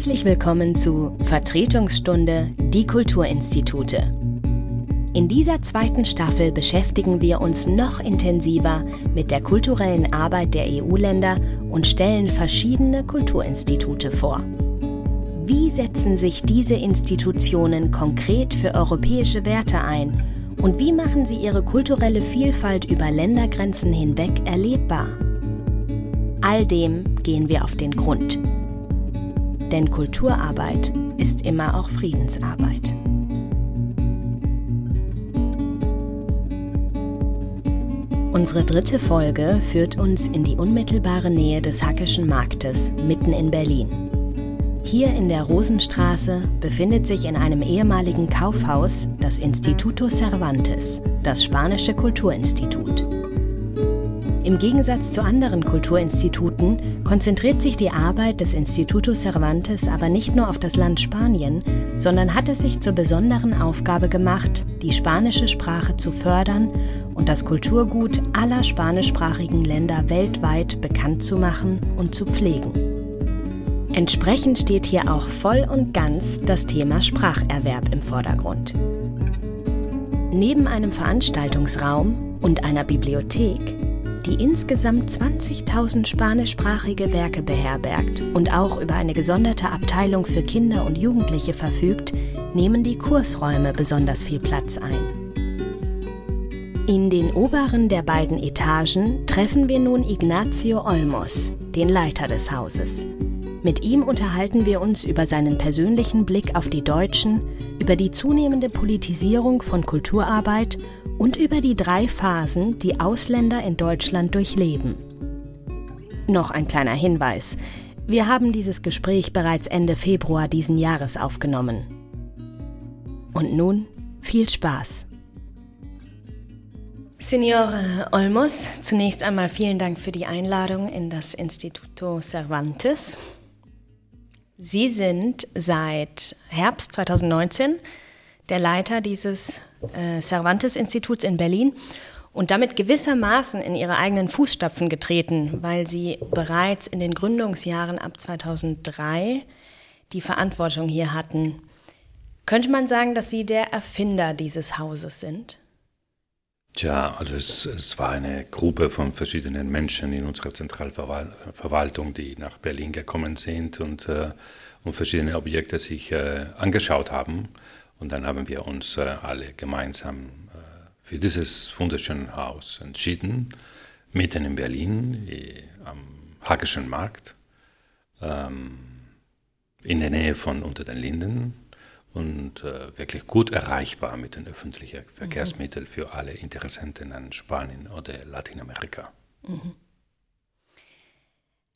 Herzlich willkommen zu Vertretungsstunde Die Kulturinstitute. In dieser zweiten Staffel beschäftigen wir uns noch intensiver mit der kulturellen Arbeit der EU-Länder und stellen verschiedene Kulturinstitute vor. Wie setzen sich diese Institutionen konkret für europäische Werte ein und wie machen sie ihre kulturelle Vielfalt über Ländergrenzen hinweg erlebbar? All dem gehen wir auf den Grund. Denn Kulturarbeit ist immer auch Friedensarbeit. Unsere dritte Folge führt uns in die unmittelbare Nähe des Hackischen Marktes mitten in Berlin. Hier in der Rosenstraße befindet sich in einem ehemaligen Kaufhaus das Instituto Cervantes, das spanische Kulturinstitut. Im Gegensatz zu anderen Kulturinstituten konzentriert sich die Arbeit des Instituto Cervantes aber nicht nur auf das Land Spanien, sondern hat es sich zur besonderen Aufgabe gemacht, die spanische Sprache zu fördern und das Kulturgut aller spanischsprachigen Länder weltweit bekannt zu machen und zu pflegen. Entsprechend steht hier auch voll und ganz das Thema Spracherwerb im Vordergrund. Neben einem Veranstaltungsraum und einer Bibliothek die insgesamt 20.000 spanischsprachige Werke beherbergt und auch über eine gesonderte Abteilung für Kinder und Jugendliche verfügt, nehmen die Kursräume besonders viel Platz ein. In den oberen der beiden Etagen treffen wir nun Ignacio Olmos, den Leiter des Hauses. Mit ihm unterhalten wir uns über seinen persönlichen Blick auf die Deutschen, über die zunehmende Politisierung von Kulturarbeit und über die drei Phasen, die Ausländer in Deutschland durchleben. Noch ein kleiner Hinweis. Wir haben dieses Gespräch bereits Ende Februar diesen Jahres aufgenommen. Und nun viel Spaß. Signor Olmos, zunächst einmal vielen Dank für die Einladung in das Instituto Cervantes. Sie sind seit Herbst 2019 der Leiter dieses äh, Cervantes-Instituts in Berlin und damit gewissermaßen in ihre eigenen Fußstapfen getreten, weil sie bereits in den Gründungsjahren ab 2003 die Verantwortung hier hatten. Könnte man sagen, dass Sie der Erfinder dieses Hauses sind? Tja, also es, es, war eine Gruppe von verschiedenen Menschen in unserer Zentralverwaltung, die nach Berlin gekommen sind und, äh, und verschiedene Objekte sich äh, angeschaut haben. Und dann haben wir uns äh, alle gemeinsam äh, für dieses wunderschöne Haus entschieden, mitten in Berlin, äh, am Hackischen Markt, ähm, in der Nähe von Unter den Linden und wirklich gut erreichbar mit den öffentlichen Verkehrsmitteln für alle Interessenten an Spanien oder Lateinamerika. Mhm.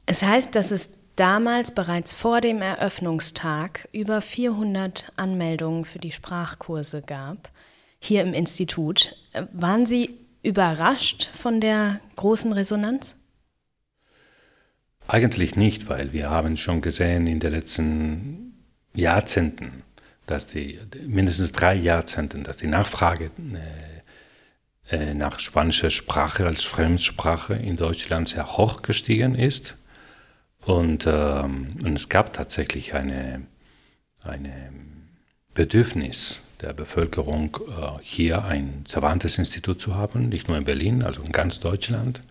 Es heißt, dass es damals bereits vor dem Eröffnungstag über 400 Anmeldungen für die Sprachkurse gab, hier im Institut. Waren Sie überrascht von der großen Resonanz? Eigentlich nicht, weil wir haben schon gesehen in den letzten Jahrzehnten, dass die mindestens drei Jahrzehnten, dass die Nachfrage äh, äh nach spanischer Sprache als Fremdsprache in Deutschland sehr hoch gestiegen ist und, ähm, und es gab tatsächlich eine, eine Bedürfnis der Bevölkerung, äh, hier ein Cervantes-Institut zu haben, nicht nur in Berlin, also in ganz Deutschland.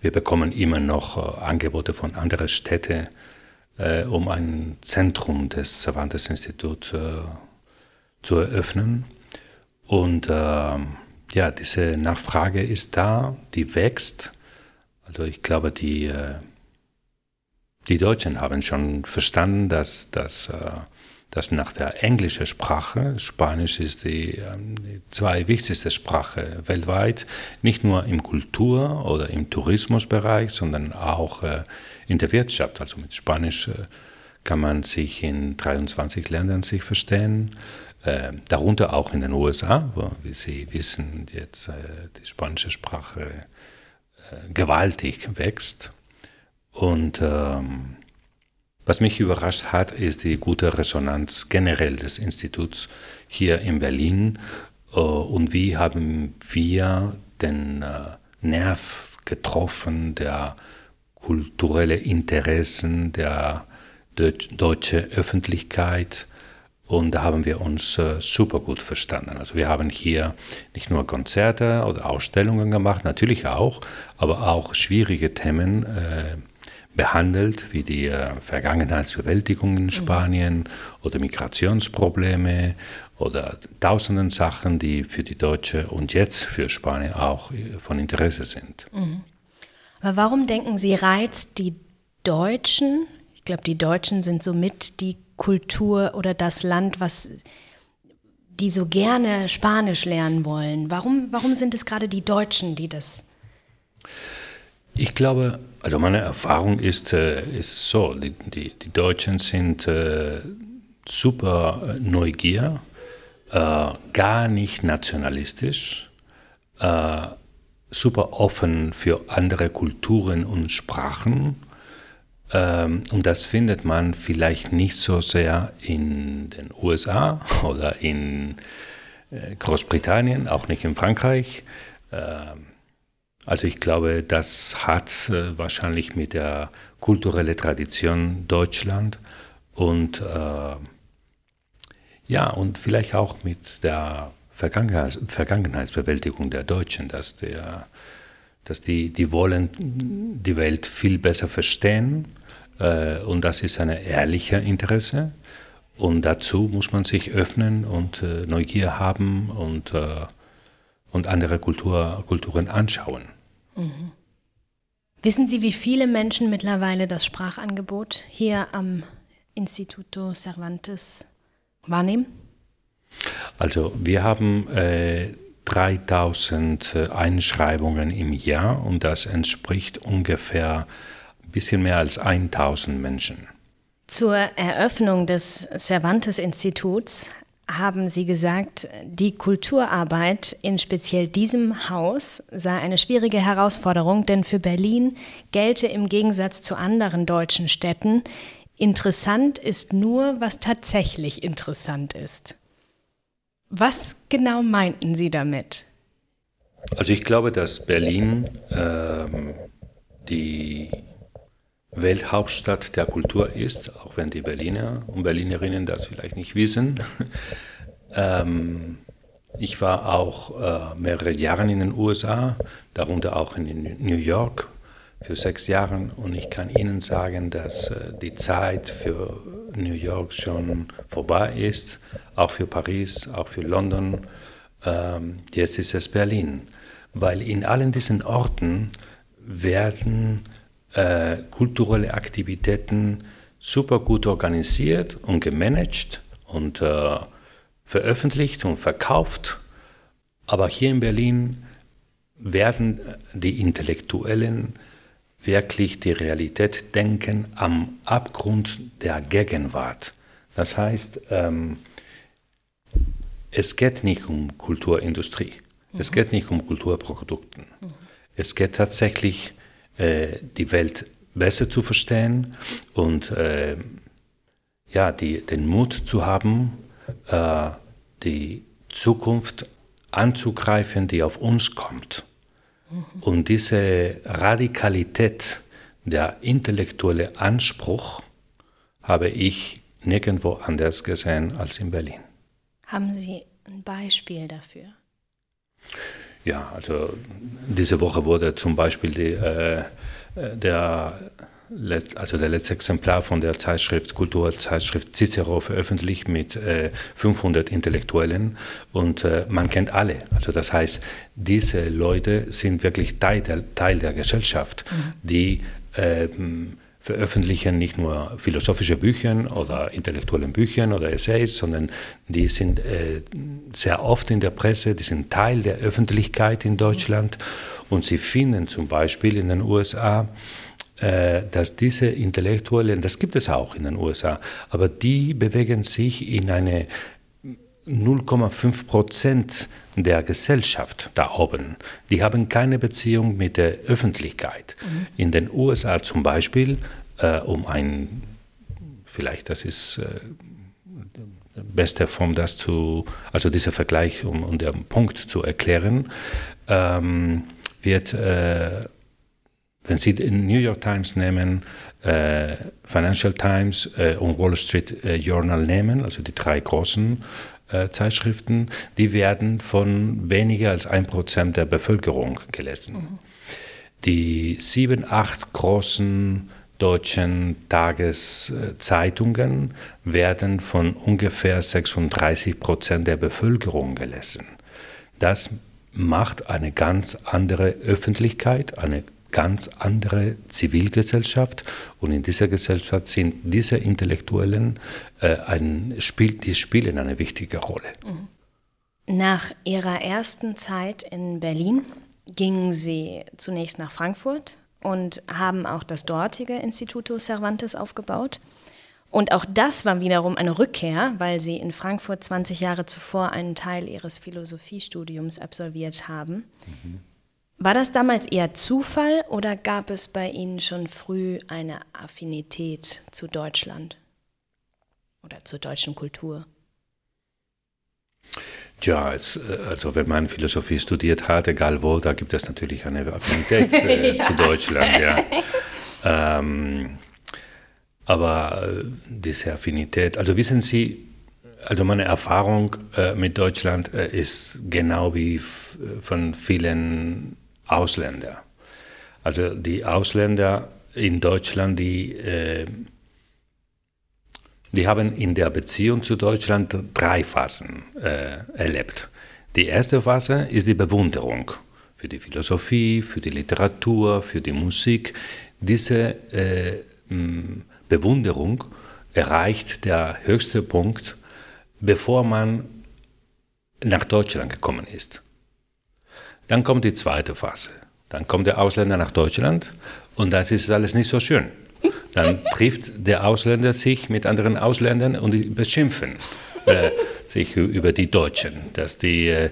Wir bekommen immer noch äh, Angebote von anderen Städten, äh, um ein Zentrum des Cervantes-Instituts äh, zu eröffnen. Und ähm, ja, diese Nachfrage ist da, die wächst. Also ich glaube, die äh, die Deutschen haben schon verstanden, dass, dass, äh, dass nach der englischen Sprache, Spanisch ist die, ähm, die zwei wichtigste Sprache weltweit, nicht nur im Kultur- oder im Tourismusbereich, sondern auch äh, in der Wirtschaft. Also mit Spanisch äh, kann man sich in 23 Ländern sich verstehen, darunter auch in den USA, wo, wie Sie wissen, jetzt die spanische Sprache gewaltig wächst. Und ähm, was mich überrascht hat, ist die gute Resonanz generell des Instituts hier in Berlin äh, und wie haben wir den äh, Nerv getroffen der kulturellen Interessen, der, deutsche Öffentlichkeit und da haben wir uns äh, super gut verstanden. Also wir haben hier nicht nur Konzerte oder Ausstellungen gemacht, natürlich auch, aber auch schwierige Themen äh, behandelt, wie die äh, Vergangenheitsbewältigung in mhm. Spanien mhm. oder Migrationsprobleme oder tausenden Sachen, die für die Deutsche und jetzt für Spanien auch äh, von Interesse sind. Mhm. Aber warum denken Sie, reizt die Deutschen, ich glaube, die Deutschen sind somit die Kultur oder das Land, was die so gerne Spanisch lernen wollen. Warum, warum sind es gerade die Deutschen, die das? Ich glaube, also meine Erfahrung ist, äh, ist so, die, die, die Deutschen sind äh, super neugier, äh, gar nicht nationalistisch, super offen für andere Kulturen und Sprachen ähm, und das findet man vielleicht nicht so sehr in den USA oder in Großbritannien, auch nicht in Frankreich. Also ich glaube, das hat äh, wahrscheinlich mit der kulturellen Tradition Deutschland und äh, ja, und vielleicht auch mit der Vergangenheits Vergangenheitsbewältigung der Deutschen, dass, der, dass die, die wollen die Welt viel besser verstehen äh, und das ist ein ehrlicher Interesse. Und dazu muss man sich öffnen und äh, Neugier haben und, äh, und andere Kultur, Kulturen anschauen. Mhm. Wissen Sie, wie viele Menschen mittlerweile das Sprachangebot hier am Instituto Cervantes wahrnehmen? Also wir haben äh, 3000 Einschreibungen im Jahr und das entspricht ungefähr bisschen mehr als 1000 Menschen. Zur Eröffnung des Cervantes-Instituts haben Sie gesagt, die Kulturarbeit in speziell diesem Haus sei eine schwierige Herausforderung, denn für Berlin gelte im Gegensatz zu anderen deutschen Städten, interessant ist nur, was tatsächlich interessant ist. Was genau meinten Sie damit? Also ich glaube, dass Berlin ähm, die Welthauptstadt der Kultur ist, auch wenn die Berliner und Berlinerinnen das vielleicht nicht wissen. ähm, ich war auch äh, mehrere Jahre in den USA, darunter auch in New York für sechs Jahre und ich kann Ihnen sagen, dass äh, die Zeit für New York schon vorbei ist, auch für Paris, auch für London. Ähm, jetzt ist es Berlin, weil in allen diesen Orten werden äh, kulturelle Aktivitäten super gut organisiert und gemanagt und äh, veröffentlicht und verkauft. Aber hier in Berlin werden die Intellektuellen wirklich die Realität denken am Abgrund der Gegenwart. Das heißt, ähm, es geht nicht um Kulturindustrie, mhm. es geht nicht um Kulturprodukten. Mhm. Es geht tatsächlich um äh, die Welt besser zu verstehen und äh, ja, die, den Mut zu haben, äh, die Zukunft anzugreifen, die auf uns kommt. Mhm. Und diese Radikalität, der intellektuelle Anspruch, habe ich nirgendwo anders gesehen als in Berlin. Haben Sie ein Beispiel dafür? Ja, also diese Woche wurde zum Beispiel die, äh, der, also der letzte Exemplar von der Zeitschrift, Kulturzeitschrift Cicero veröffentlicht mit äh, 500 Intellektuellen und äh, man kennt alle. Also das heißt, diese Leute sind wirklich Teil der, Teil der Gesellschaft, mhm. die ähm, veröffentlichen nicht nur philosophische Bücher oder intellektuelle Bücher oder Essays, sondern die sind äh, sehr oft in der Presse, die sind Teil der Öffentlichkeit in Deutschland. Und sie finden zum Beispiel in den USA, äh, dass diese Intellektuellen, das gibt es auch in den USA, aber die bewegen sich in eine 0,5 Prozent der Gesellschaft da oben, die haben keine Beziehung mit der Öffentlichkeit. Mhm. In den USA zum Beispiel, äh, um ein, vielleicht das ist äh, beste Form, das zu, also dieser Vergleich, um, um den Punkt zu erklären, ähm, wird, äh, wenn Sie den New York Times nehmen, äh, Financial Times äh, und Wall Street äh, Journal nehmen, also die drei großen äh, Zeitschriften, die werden von weniger als ein Prozent der Bevölkerung gelesen. Mhm. Die sieben, acht großen deutschen Tageszeitungen werden von ungefähr 36 Prozent der Bevölkerung gelesen. Das macht eine ganz andere Öffentlichkeit, eine ganz andere Zivilgesellschaft und in dieser Gesellschaft sind diese Intellektuellen äh, ein Spiel, die spielen eine wichtige Rolle. Mhm. Nach ihrer ersten Zeit in Berlin gingen sie zunächst nach Frankfurt und haben auch das dortige Instituto Cervantes aufgebaut. Und auch das war wiederum eine Rückkehr, weil sie in Frankfurt 20 Jahre zuvor einen Teil ihres Philosophiestudiums absolviert haben. Mhm. War das damals eher Zufall oder gab es bei Ihnen schon früh eine Affinität zu Deutschland oder zur deutschen Kultur? Tja, als, äh, also wenn man Philosophie studiert hat, egal wo, da gibt es natürlich eine Affinität äh, ja. zu Deutschland. Ja. Ähm, aber äh, diese Affinität, also wissen Sie, also meine Erfahrung äh, mit Deutschland äh, ist genau wie von vielen Ausländern. Also die Ausländer in Deutschland, die, äh, die haben in der Beziehung zu Deutschland drei Phasen äh, erlebt. Die erste Phase ist die Bewunderung für die Philosophie, für die Literatur, für die Musik. Diese äh, Bewunderung erreicht der höchste Punkt, bevor man nach Deutschland gekommen ist. Dann kommt die zweite Phase. Dann kommt der Ausländer nach Deutschland und das ist alles nicht so schön. Dann trifft der Ausländer sich mit anderen Ausländern und die beschimpfen äh, sich über die Deutschen, dass die äh,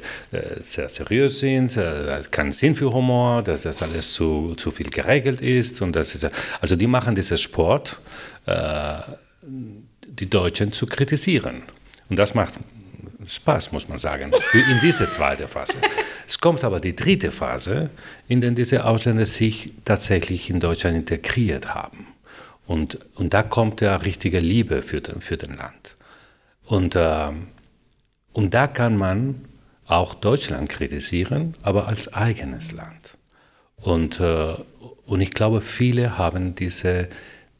sehr seriös sind, äh, keinen Sinn für Humor, dass das alles zu, zu viel geregelt ist. Und das ist, also die machen diesen Sport, äh, die Deutschen zu kritisieren. Und das macht Spaß, muss man sagen, in diese zweite Phase. Es kommt aber die dritte Phase, in der diese Ausländer sich tatsächlich in Deutschland integriert haben. Und, und da kommt der richtige Liebe für den, für den Land. Und, äh, und da kann man auch Deutschland kritisieren, aber als eigenes Land. Und, äh, und ich glaube, viele haben diese,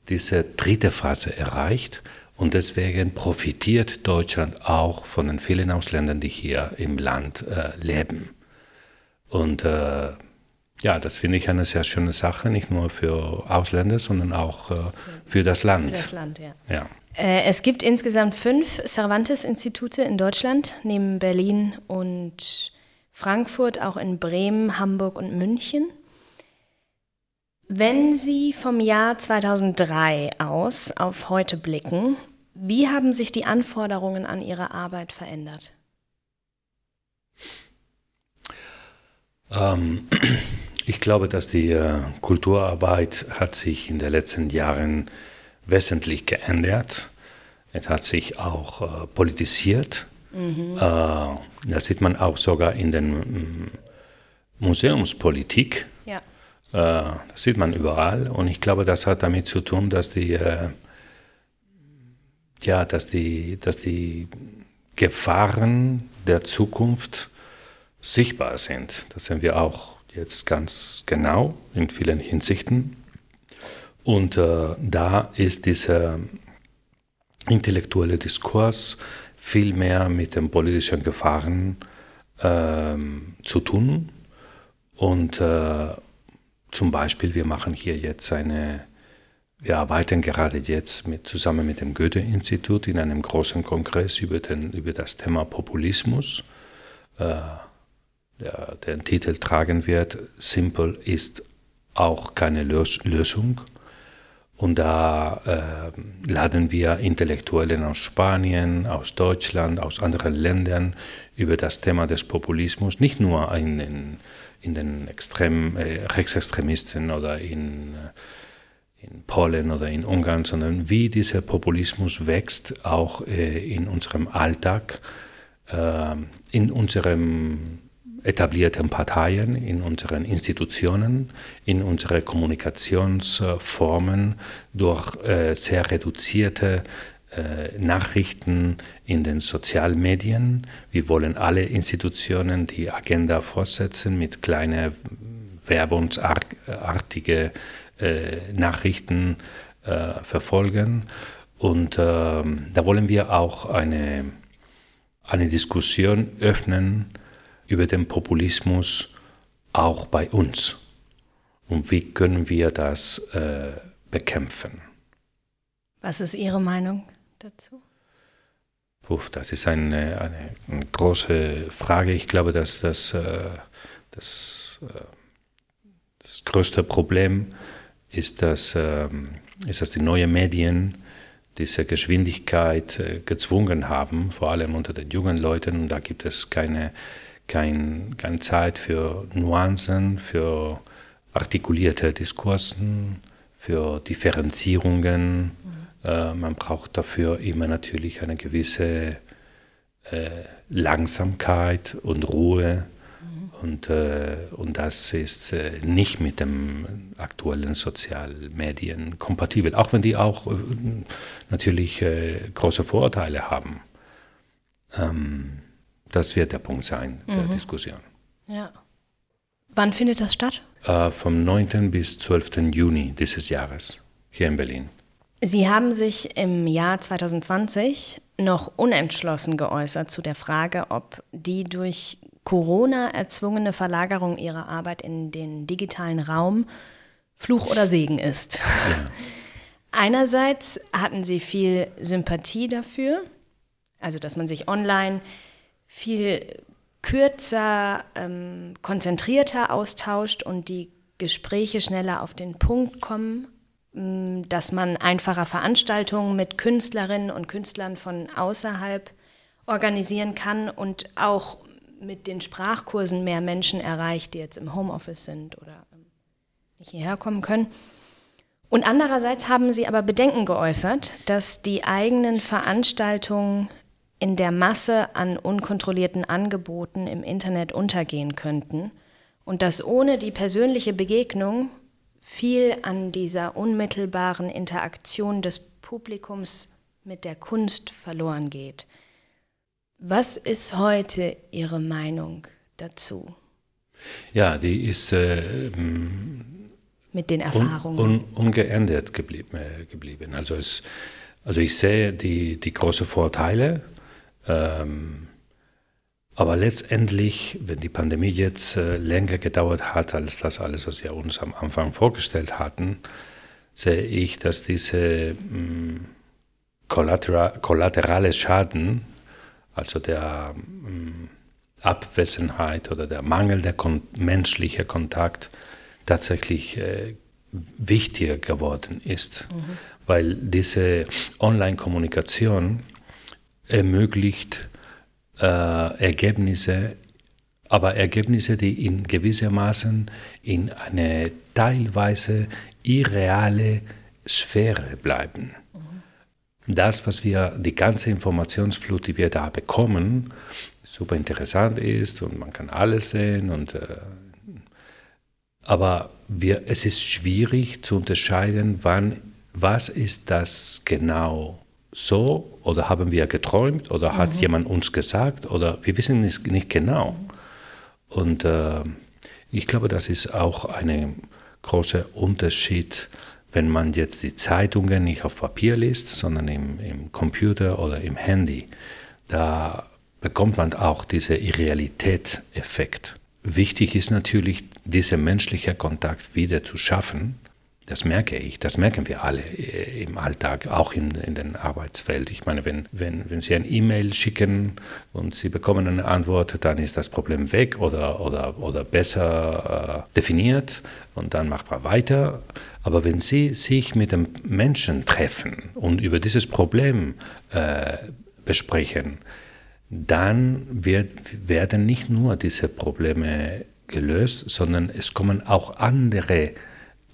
diese dritte Phase erreicht und deswegen profitiert Deutschland auch von den vielen Ausländern, die hier im Land äh, leben. Und äh, ja, das finde ich eine sehr schöne Sache, nicht nur für Ausländer, sondern auch äh, für das Land. Für das Land, ja. ja. Äh, es gibt insgesamt fünf Cervantes-Institute in Deutschland, neben Berlin und Frankfurt, auch in Bremen, Hamburg und München. Wenn Sie vom Jahr 2003 aus auf heute blicken, wie haben sich die Anforderungen an Ihre Arbeit verändert? Ähm, ich glaube, dass die äh, Kulturarbeit hat sich in den letzten Jahren wesentlich geändert. Es hat sich auch äh, politisiert. Mhm. Äh, das sieht man auch sogar in der mm, Museumspolitik. Ja. Äh, das sieht man überall. Und ich glaube, das hat damit zu tun, dass die äh, ja, dass die, dass die Gefahren der Zukunft sichtbar sind. Das sehen wir auch jetzt ganz genau in vielen Hinsichten. Und äh, da ist dieser intellektuelle Diskurs viel mehr mit den politischen Gefahren äh, zu tun. Und äh, zum Beispiel, wir machen hier jetzt eine wir arbeiten gerade jetzt mit, zusammen mit dem Goethe-Institut in einem großen Kongress über, den, über das Thema Populismus. Äh, der den Titel tragen wird, Simple ist auch keine Lös Lösung. Und da äh, laden wir Intellektuellen aus Spanien, aus Deutschland, aus anderen Ländern über das Thema des Populismus, nicht nur in, in, in den Extrem, äh, Rechtsextremisten oder in äh, in Polen oder in Ungarn, sondern wie dieser Populismus wächst, auch äh, in unserem Alltag, äh, in unserem etablierten Parteien, in unseren Institutionen, in unsere Kommunikationsformen durch äh, sehr reduzierte äh, Nachrichten in den Sozialmedien. Wir wollen alle Institutionen die Agenda fortsetzen mit kleinen werbungsartigen äh, Nachrichten äh, verfolgen. Und ähm, da wollen wir auch eine, eine Diskussion öffnen über den Populismus auch bei uns. Und wie können wir das äh, bekämpfen? Was ist Ihre Meinung dazu? Puh, das ist eine, eine, eine, große Frage. Ich glaube, dass das, äh, das, äh, das größte Problem ist, dass, ähm, ist, dass die neuen Medien diese Geschwindigkeit äh, gezwungen haben, vor allem unter den jungen Leuten. Und da gibt es keine kein, keine Zeit für Nuancen, für artikulierte Diskursen, für Differenzierungen. Mhm. Man braucht dafür immer natürlich eine gewisse äh, Langsamkeit und Ruhe. Und, äh, und das ist äh, nicht mit den aktuellen Sozialmedien kompatibel, auch wenn die auch äh, natürlich äh, große Vorurteile haben. Ähm, das wird der Punkt sein der mhm. Diskussion. Ja. Wann findet das statt? Äh, vom 9. bis 12. Juni dieses Jahres hier in Berlin. Sie haben sich im Jahr 2020 noch unentschlossen geäußert zu der Frage, ob die durch Corona erzwungene Verlagerung Ihrer Arbeit in den digitalen Raum Fluch oder Segen ist. Einerseits hatten Sie viel Sympathie dafür, also dass man sich online viel kürzer, ähm, konzentrierter austauscht und die Gespräche schneller auf den Punkt kommen, ähm, dass man einfacher Veranstaltungen mit Künstlerinnen und Künstlern von außerhalb organisieren kann und auch mit den Sprachkursen mehr Menschen erreicht, die jetzt im Homeoffice sind oder ähm, nicht hierher kommen können. Und andererseits haben sie aber Bedenken geäußert, dass die eigenen Veranstaltungen in der Masse an unkontrollierten Angeboten im Internet untergehen könnten und dass ohne die persönliche Begegnung viel an dieser unmittelbaren Interaktion des Publikums mit der Kunst verloren geht. Was ist heute Ihre Meinung dazu? Ja, die ist äh, mit den Erfahrungen un, un, ungeändert geblieben. Äh, geblieben. Also, es, also ich sehe die, die großen Vorteile ähm, aber letztendlich, wenn die Pandemie jetzt äh, länger gedauert hat als das alles, was wir uns am Anfang vorgestellt hatten, sehe ich, dass diese mh, kollaterale Schaden, also der mh, Abwesenheit oder der Mangel der kon menschlichen Kontakt, tatsächlich äh, wichtiger geworden ist, mhm. weil diese Online-Kommunikation ermöglicht äh, Ergebnisse, aber Ergebnisse, die in gewissermaßen in eine teilweise irreale Sphäre bleiben. Das, was wir, die ganze Informationsflut, die wir da bekommen, super interessant ist und man kann alles sehen und äh, aber wir, es ist schwierig zu unterscheiden, wann, was ist das genau so oder haben wir geträumt oder hat mhm. jemand uns gesagt oder wir wissen es nicht genau. Und äh, ich glaube, das ist auch ein großer Unterschied, wenn man jetzt die Zeitungen nicht auf Papier liest, sondern im, im Computer oder im Handy. Da bekommt man auch diesen Irrealität-Effekt. Wichtig ist natürlich, diesen menschlichen Kontakt wieder zu schaffen das merke ich, das merken wir alle äh, im Alltag, auch in, in den Arbeitswelt. Ich meine, wenn, wenn, wenn Sie ein E-Mail schicken und Sie bekommen eine Antwort, dann ist das Problem weg oder, oder, oder besser äh, definiert und dann macht man weiter. Aber wenn Sie sich mit dem Menschen treffen und über dieses Problem äh, besprechen, dann wird, werden nicht nur diese Probleme gelöst, sondern es kommen auch andere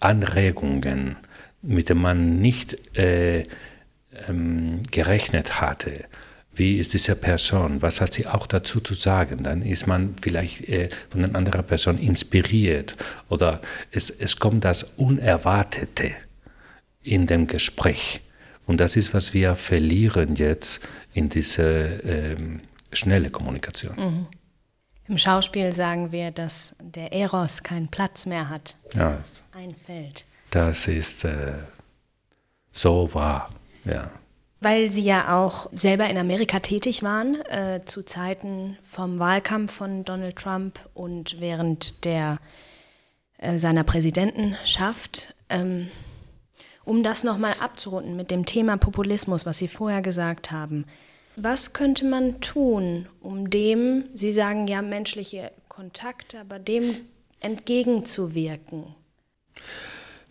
Anregungen, mit denen man nicht äh, ähm, gerechnet hatte. wie ist diese Person, was hat sie auch dazu zu sagen. Dann ist man vielleicht äh, von einer anderen Person inspiriert oder es, es kommt das Unerwartete in dem Gespräch. Und das ist, was wir verlieren jetzt in diese ähm, schnelle Kommunikation. Mhm. Im Schauspiel sagen wir, dass der Eros keinen Platz mehr hat. Ja. Einfällt. Das ist äh, so wahr, ja. Weil Sie ja auch selber in Amerika tätig waren, äh, zu Zeiten vom Wahlkampf von Donald Trump und während der, äh, seiner Präsidentenschaft. Ähm, um das nochmal abzurunden mit dem Thema Populismus, was Sie vorher gesagt haben. Was könnte man tun, um dem, Sie sagen ja menschliche Kontakte, aber dem entgegenzuwirken?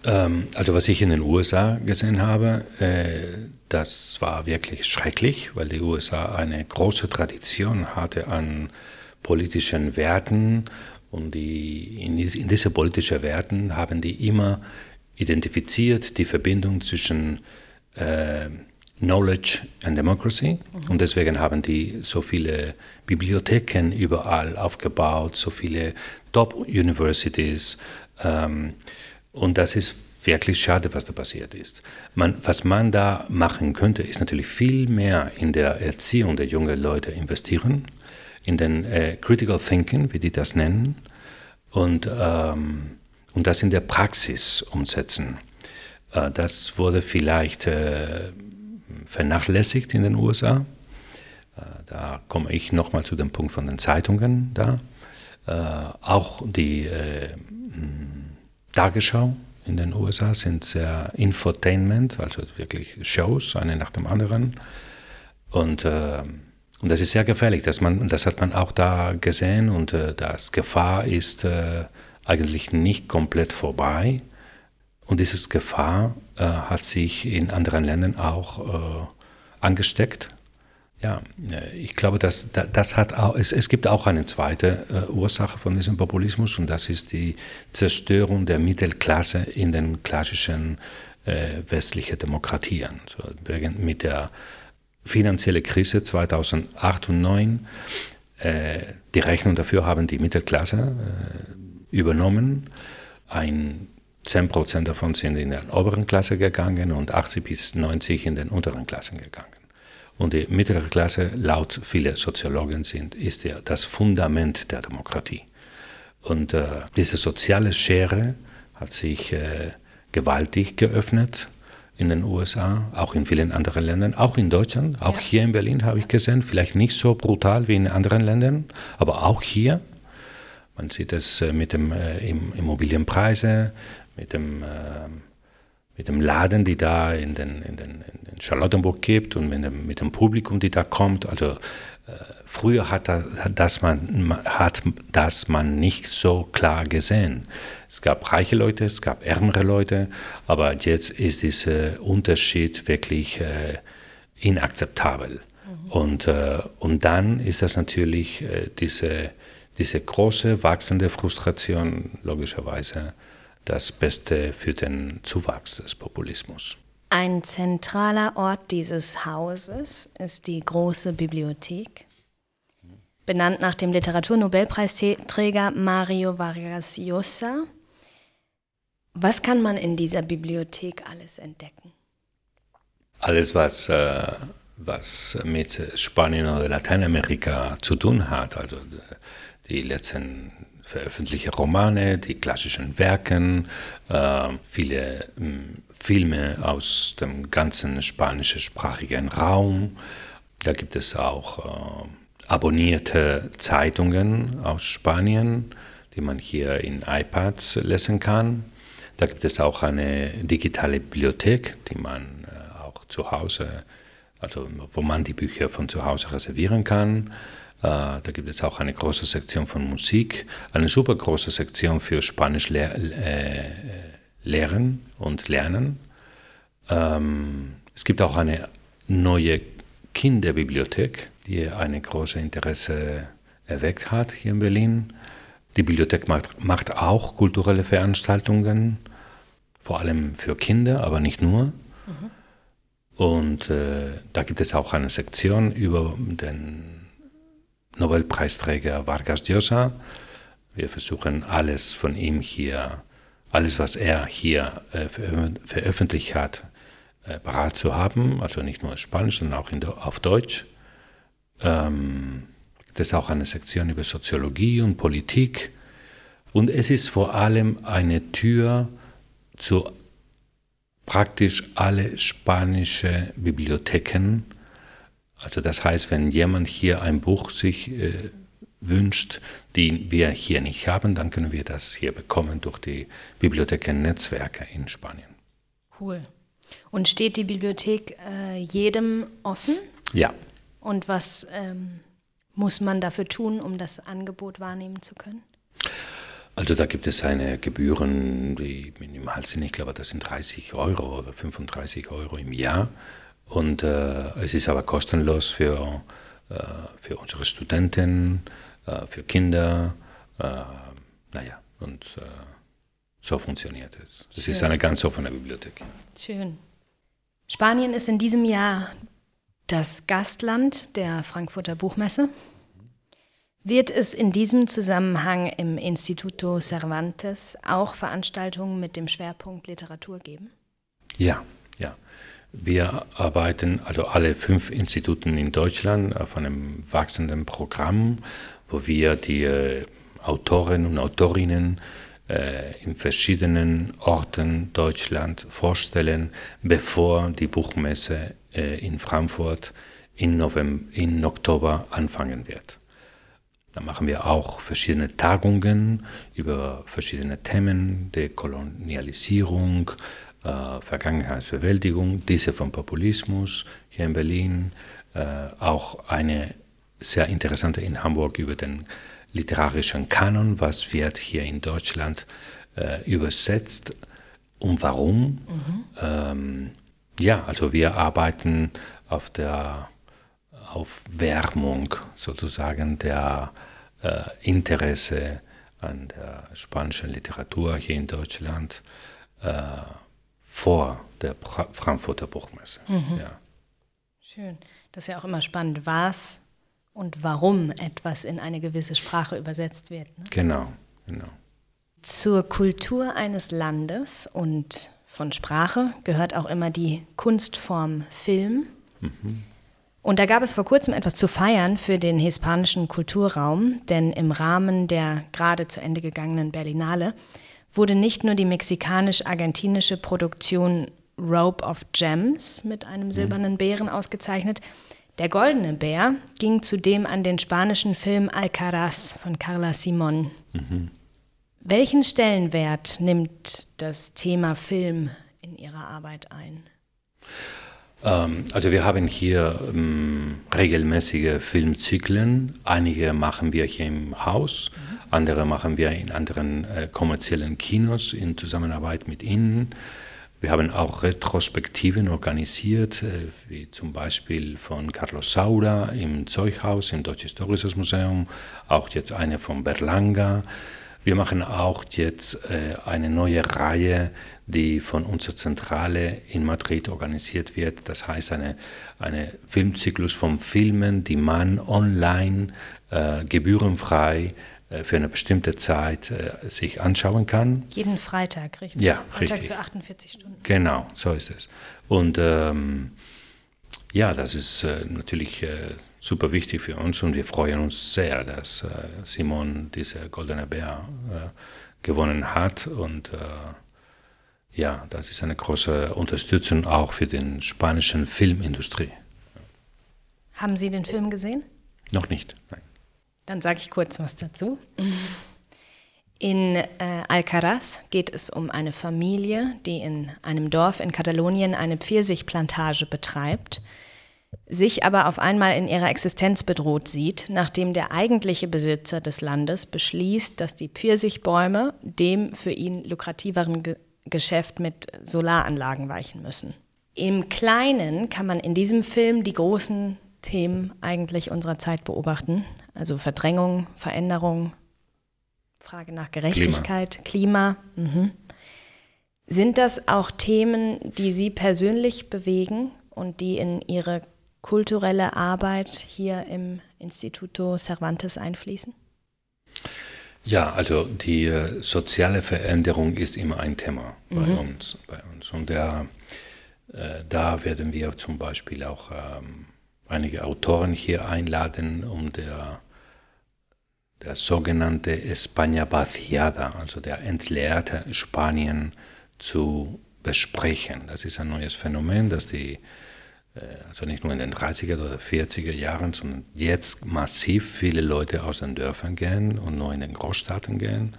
Ähm, also was ich in den USA gesehen habe, äh, das war wirklich schrecklich, weil die USA eine große Tradition hatte an politischen Werten und die, in, in diese politischen Werten haben die immer identifiziert die Verbindung zwischen äh, Knowledge and Democracy. Mhm. Und deswegen haben die so viele Bibliotheken überall aufgebaut, so viele Top-Universities. Ähm, und das ist wirklich schade, was da passiert ist. Man, was man da machen könnte, ist natürlich viel mehr in der Erziehung der jungen Leute investieren, in den äh, Critical Thinking, wie die das nennen, und, ähm, und das in der Praxis umsetzen. Äh, das wurde vielleicht äh, vernachlässigt in den USA. Äh, da komme ich nochmal zu dem Punkt von den Zeitungen da. Äh, auch die äh, Tagesschau in den USA sind sehr Infotainment, also wirklich Shows, eine nach dem anderen. Und, und das ist sehr gefährlich. Dass man, das hat man auch da gesehen und äh, das Gefahr ist eigentlich nicht komplett vorbei. Und diese Gefahr äh, hat sich in anderen Ländern auch äh, angesteckt. Ja, äh, ich glaube, dass, das hat auch, es, es gibt auch eine zweite äh, Ursache von diesem Populismus und das ist die Zerstörung der Mittelklasse in den klassischen äh, westlichen Demokratien. So, mit der finanziellen Krise 2008 und 2009, äh, die Rechnung dafür haben die Mittelklasse übernommen. Ein 10 Prozent davon sind in der oberen Klasse gegangen und 80 bis 90 in den unteren Klassen gegangen. Und die mittlere Klasse, laut vieler Soziologen, sind, ist ja das Fundament der Demokratie. Und äh, diese soziale Schere hat sich äh, gewaltig geöffnet in den USA, auch in vielen anderen Ländern, auch in Deutschland, auch ja. hier in Berlin habe ich gesehen, vielleicht nicht so brutal wie in anderen Ländern, aber auch hier. Man sieht es äh, mit den äh, Immobilienpreisen, mit dem, äh, mit dem Laden, die da in den, in den, in Charlottenburg gibt und mit dem, mit dem Publikum, die da kommt. Also äh, früher hat das, man, hat das man nicht so klar gesehen. Es gab reiche Leute, es gab ärmere Leute, aber jetzt ist dieser Unterschied wirklich äh, inakzeptabel. Mhm. Und, äh, und dann ist das natürlich äh, diese, diese große, wachsende Frustration, logischerweise, das Beste für den Zuwachs des Populismus. Ein zentraler Ort dieses Hauses ist die große Bibliothek, benannt nach dem Literaturnobelpreisträger Mario Vargas Llosa. Was kann man in dieser Bibliothek alles entdecken? Alles, was, äh, was mit Spanien oder Lateinamerika zu tun hat, also die letzten veröffentlichte Romane, die klassischen Werken, äh, viele äh, Filme aus dem ganzen spanischsprachigen Raum. Da gibt es auch äh, abonnierte Zeitungen aus Spanien, die man hier in iPads lesen kann. Da gibt es auch eine digitale Bibliothek, die man äh, auch zu Hause, also wo man die Bücher von zu Hause reservieren kann. Äh, da gibt es auch eine große Sektion von Musik, eine super große Sektion für Spanisch äh, lehren und lernen. Ähm, es gibt auch eine neue Kinderbibliothek, die ein großes Interesse erweckt hat hier in Berlin. Die Bibliothek macht, macht auch kulturelle Veranstaltungen, vor allem für Kinder, aber nicht nur. Mhm. Und äh, da gibt es auch eine Sektion über den Nobelpreisträger Vargas Llosa. Wir versuchen alles von ihm hier, alles was er hier äh, veröffentlicht hat, äh, parat zu haben. Also nicht nur Spanisch, sondern auch in, auf Deutsch. Ähm, gibt es auch eine Sektion über Soziologie und Politik. Und es ist vor allem eine Tür zu praktisch alle spanische Bibliotheken. Also das heißt, wenn jemand hier ein Buch sich äh, wünscht, die wir hier nicht haben, dann können wir das hier bekommen durch die Bibliothekennetzwerke in Spanien. Cool. Und steht die Bibliothek äh, jedem offen? Ja. Und was ähm, muss man dafür tun, um das Angebot wahrnehmen zu können? Also da gibt es eine Gebühren, die minimal sind. Ich glaube, das sind 30 Euro oder 35 Euro im Jahr. Und äh, es ist aber kostenlos für, äh, für unsere Studenten, äh, für Kinder. Äh, naja, und äh, so funktioniert es. Es ist eine ganz offene Bibliothek. Schön. Spanien ist in diesem Jahr das Gastland der Frankfurter Buchmesse. Wird es in diesem Zusammenhang im Instituto Cervantes auch Veranstaltungen mit dem Schwerpunkt Literatur geben? Ja, ja. Wir arbeiten, also alle fünf Instituten in Deutschland, auf einem wachsenden Programm, wo wir die äh, Autoren und Autorinnen äh, in verschiedenen Orten Deutschland vorstellen, bevor die Buchmesse äh, in Frankfurt in, November, in Oktober anfangen wird. Da machen wir auch verschiedene Tagungen über verschiedene Themen, der Kolonialisierung, äh, Vergangenheitsbewältigung, diese vom Populismus hier in Berlin, äh, auch eine sehr interessante in Hamburg über den literarischen Kanon, was wird hier in Deutschland äh, übersetzt und warum. Mhm. Ähm, ja, also wir arbeiten auf der Aufwärmung sozusagen der äh, Interesse an der spanischen Literatur hier in Deutschland äh, vor der pra Frankfurter Buchmesse. Mhm. Ja. Schön. Das ist ja auch immer spannend, was und warum etwas in eine gewisse Sprache übersetzt wird. Ne? Genau, genau. Zur Kultur eines Landes und von Sprache gehört auch immer die Kunstform Film. Mhm. Und da gab es vor kurzem etwas zu feiern für den hispanischen Kulturraum, denn im Rahmen der gerade zu Ende gegangenen Berlinale wurde nicht nur die mexikanisch-argentinische Produktion Rope of Gems mit einem silbernen Bären ausgezeichnet, der goldene Bär ging zudem an den spanischen Film Alcaraz von Carla Simon. Mhm. Welchen Stellenwert nimmt das Thema Film in Ihrer Arbeit ein? Ähm, also wir haben hier ähm, regelmäßige Filmzyklen. Einige machen wir hier im Haus, mhm. Andere machen wir in anderen äh, kommerziellen Kinos in Zusammenarbeit mit Ihnen. Wir haben auch Retrospektiven organisiert, äh, wie zum Beispiel von Carlos Saura im Zeughaus im Deutsches Historisches Museum, auch jetzt eine von Berlanga. Wir machen auch jetzt äh, eine neue Reihe, die von unserer Zentrale in Madrid organisiert wird. Das heißt, eine, eine Filmzyklus von Filmen, die man online äh, gebührenfrei für eine bestimmte Zeit äh, sich anschauen kann. Jeden Freitag, richtig? Ja, Freitag richtig. für 48 Stunden. Genau, so ist es. Und ähm, ja, das ist äh, natürlich äh, super wichtig für uns und wir freuen uns sehr, dass äh, Simon diese Goldene Bär äh, gewonnen hat und äh, ja, das ist eine große Unterstützung auch für den spanischen Filmindustrie. Haben Sie den Film gesehen? Noch nicht, nein. Dann sage ich kurz was dazu. In äh, Alcaraz geht es um eine Familie, die in einem Dorf in Katalonien eine Pfirsichplantage betreibt sich aber auf einmal in ihrer Existenz bedroht sieht, nachdem der eigentliche Besitzer des Landes beschließt, dass die Pfirsichbäume dem für ihn lukrativeren Ge Geschäft mit Solaranlagen weichen müssen. Im Kleinen kann man in diesem Film die großen Themen eigentlich unserer Zeit beobachten, also Verdrängung, Veränderung, Frage nach Gerechtigkeit, Klima. Klima. Mhm. Sind das auch Themen, die Sie persönlich bewegen und die in ihre kulturelle Arbeit hier im Instituto Cervantes einfließen? Ja, also die äh, soziale Veränderung ist immer ein Thema bei mhm. uns. Bei uns. Und der, äh, da werden wir zum Beispiel auch ähm, einige Autoren hier einladen, um der, der sogenannte España vaciada, also der entleerte Spanien, zu besprechen. Das ist ein neues Phänomen, das die äh, also nicht nur in den 30er oder 40er Jahren, sondern jetzt massiv viele Leute aus den Dörfern gehen und nur in den Großstädten gehen.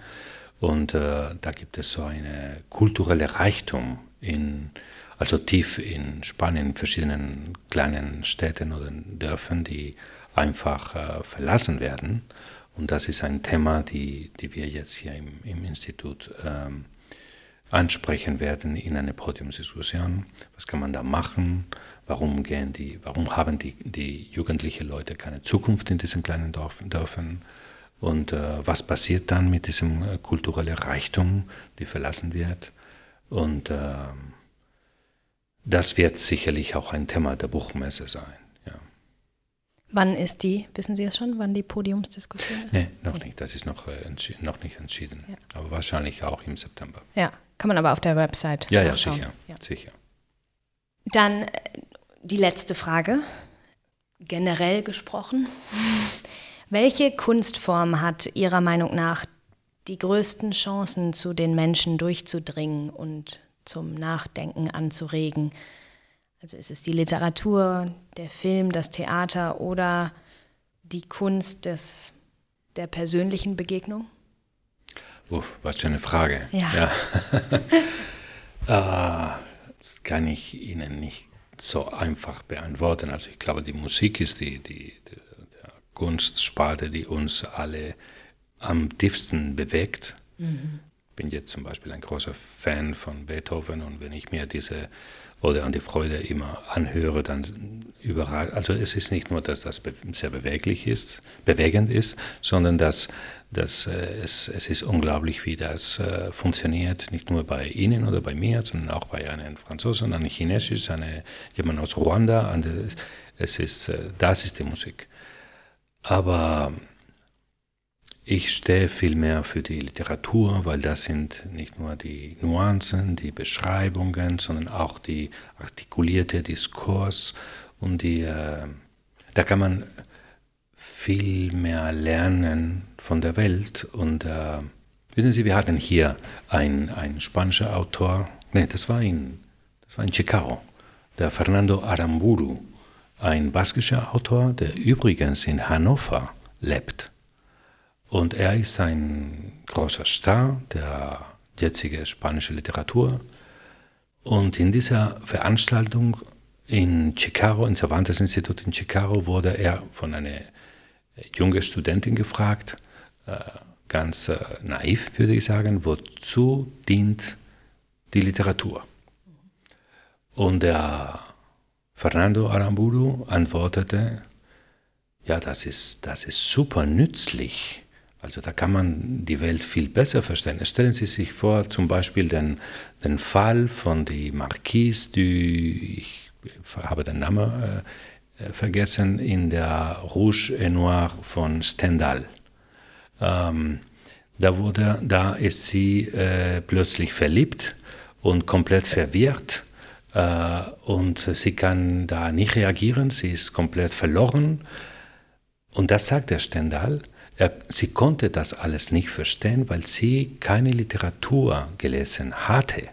Und äh, da gibt es so eine kulturelle Reichtum in, also tief in Spanien, in verschiedenen kleinen Städten oder Dörfern, die einfach äh, verlassen werden. Und das ist ein Thema, die, die wir jetzt hier im, im Institut ähm, ansprechen werden in einer Podiumsdiskussion. Was kann man da machen? Warum, gehen die, warum haben die, die jugendlichen Leute keine Zukunft in diesen kleinen Dörfern? Und äh, was passiert dann mit diesem äh, kulturellen Reichtum, die verlassen wird? Und äh, das wird sicherlich auch ein Thema der Buchmesse sein. Wann ist die, wissen Sie es schon, wann die Podiumsdiskussion ist? Nee, noch nicht. Das ist noch, äh, noch nicht entschieden. Ja. Aber wahrscheinlich auch im September. Ja, kann man aber auf der Website Ja, ja, sicher, ja. sicher. Dann äh, die letzte Frage, generell gesprochen. Welche Kunstform hat Ihrer Meinung nach die größten Chancen, zu den Menschen durchzudringen und zum Nachdenken anzuregen? Also ist es die Literatur, der Film, das Theater oder die Kunst des, der persönlichen Begegnung? Uff, was für eine Frage. Ja. ja. ah, das kann ich Ihnen nicht so einfach beantworten. Also ich glaube, die Musik ist die, die, die Kunstsparte, die uns alle am tiefsten bewegt. Mhm. Ich bin jetzt zum Beispiel ein großer Fan von Beethoven und wenn ich mir diese oder an die Freude immer anhöre, dann überall, also es ist nicht nur, dass das sehr beweglich ist, bewegend ist, sondern dass, dass äh, es, es ist unglaublich, wie das äh, funktioniert, nicht nur bei Ihnen oder bei mir, sondern auch bei einem Franzosen, einem Chinesisch, eine, jemand aus Ruanda, es ist, äh, das ist die Musik. Aber ich stehe vielmehr für die Literatur, weil das sind nicht nur die Nuancen, die Beschreibungen, sondern auch die artikulierte Diskurs und die, äh, da kann man viel mehr lernen von der Welt. Und äh, wissen Sie, wir hatten hier einen spanischer Autor, nee, das war in, das war in Chicago, der Fernando Aramburu, ein baskischer Autor, der übrigens in Hannover lebt. Und er ist ein großer Star der jetzigen spanischen Literatur. Und in dieser Veranstaltung in Chicago, im Cervantes Institut in Chicago, wurde er von einer jungen Studentin gefragt, äh, ganz äh, naiv würde ich sagen, wozu dient die Literatur? Und der Fernando Aramburu antwortete, ja, das ist, das ist super nützlich also da kann man die Welt viel besser verstehen. Stellen Sie sich vor, zum Beispiel den, den Fall von der Marquise du, ich habe den Namen äh, vergessen, in der Rouge et Noir von Stendhal. Ähm, da, wurde, da ist sie äh, plötzlich verliebt und komplett verwirrt. Äh, und sie kann da nicht reagieren, sie ist komplett verloren. Und das sagt der Stendhal sie konnte das alles nicht verstehen, weil sie keine Literatur gelesen hatte.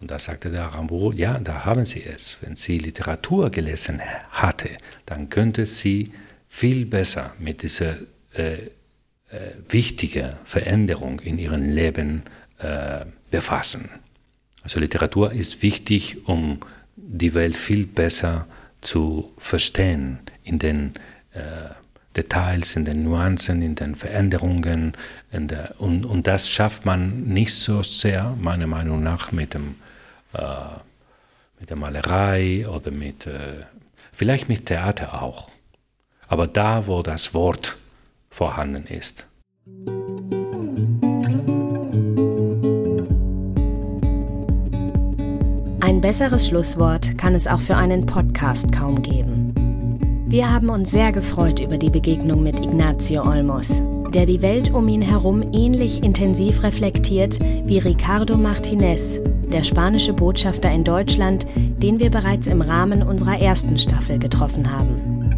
Und da sagte der Rambo, ja, da haben Sie es. Wenn sie Literatur gelesen hatte, dann könnte sie viel besser mit dieser äh, äh, wichtigen Veränderung in ihrem Leben äh, befassen. Also Literatur ist wichtig, um die Welt viel besser zu verstehen in den äh, Details, in den Nuancen, in den Veränderungen. In der, und, und das schafft man nicht so sehr, meiner Meinung nach, mit, dem, äh, mit der Malerei oder mit, äh, vielleicht mit Theater auch. Aber da, wo das Wort vorhanden ist. Ein besseres Schlusswort kann es auch für einen Podcast kaum geben. Wir haben uns sehr gefreut über die Begegnung mit Ignacio Olmos, der die Welt um ihn herum ähnlich intensiv reflektiert wie Ricardo Martinez, der spanische Botschafter in Deutschland, den wir bereits im Rahmen unserer ersten Staffel getroffen haben.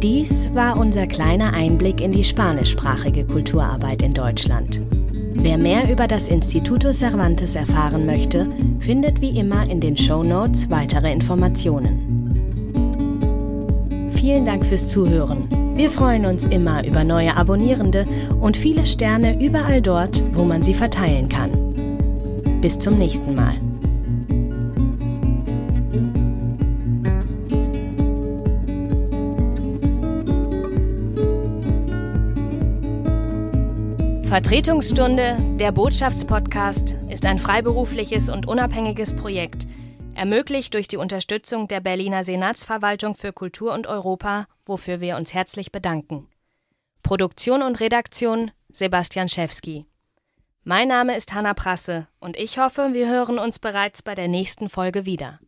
Dies war unser kleiner Einblick in die spanischsprachige Kulturarbeit in Deutschland. Wer mehr über das Instituto Cervantes erfahren möchte, findet wie immer in den Show Notes weitere Informationen. Vielen Dank fürs Zuhören. Wir freuen uns immer über neue Abonnierende und viele Sterne überall dort, wo man sie verteilen kann. Bis zum nächsten Mal. Vertretungsstunde, der Botschaftspodcast, ist ein freiberufliches und unabhängiges Projekt, ermöglicht durch die Unterstützung der Berliner Senatsverwaltung für Kultur und Europa, wofür wir uns herzlich bedanken. Produktion und Redaktion Sebastian Schewski. Mein Name ist Hanna Prasse und ich hoffe, wir hören uns bereits bei der nächsten Folge wieder.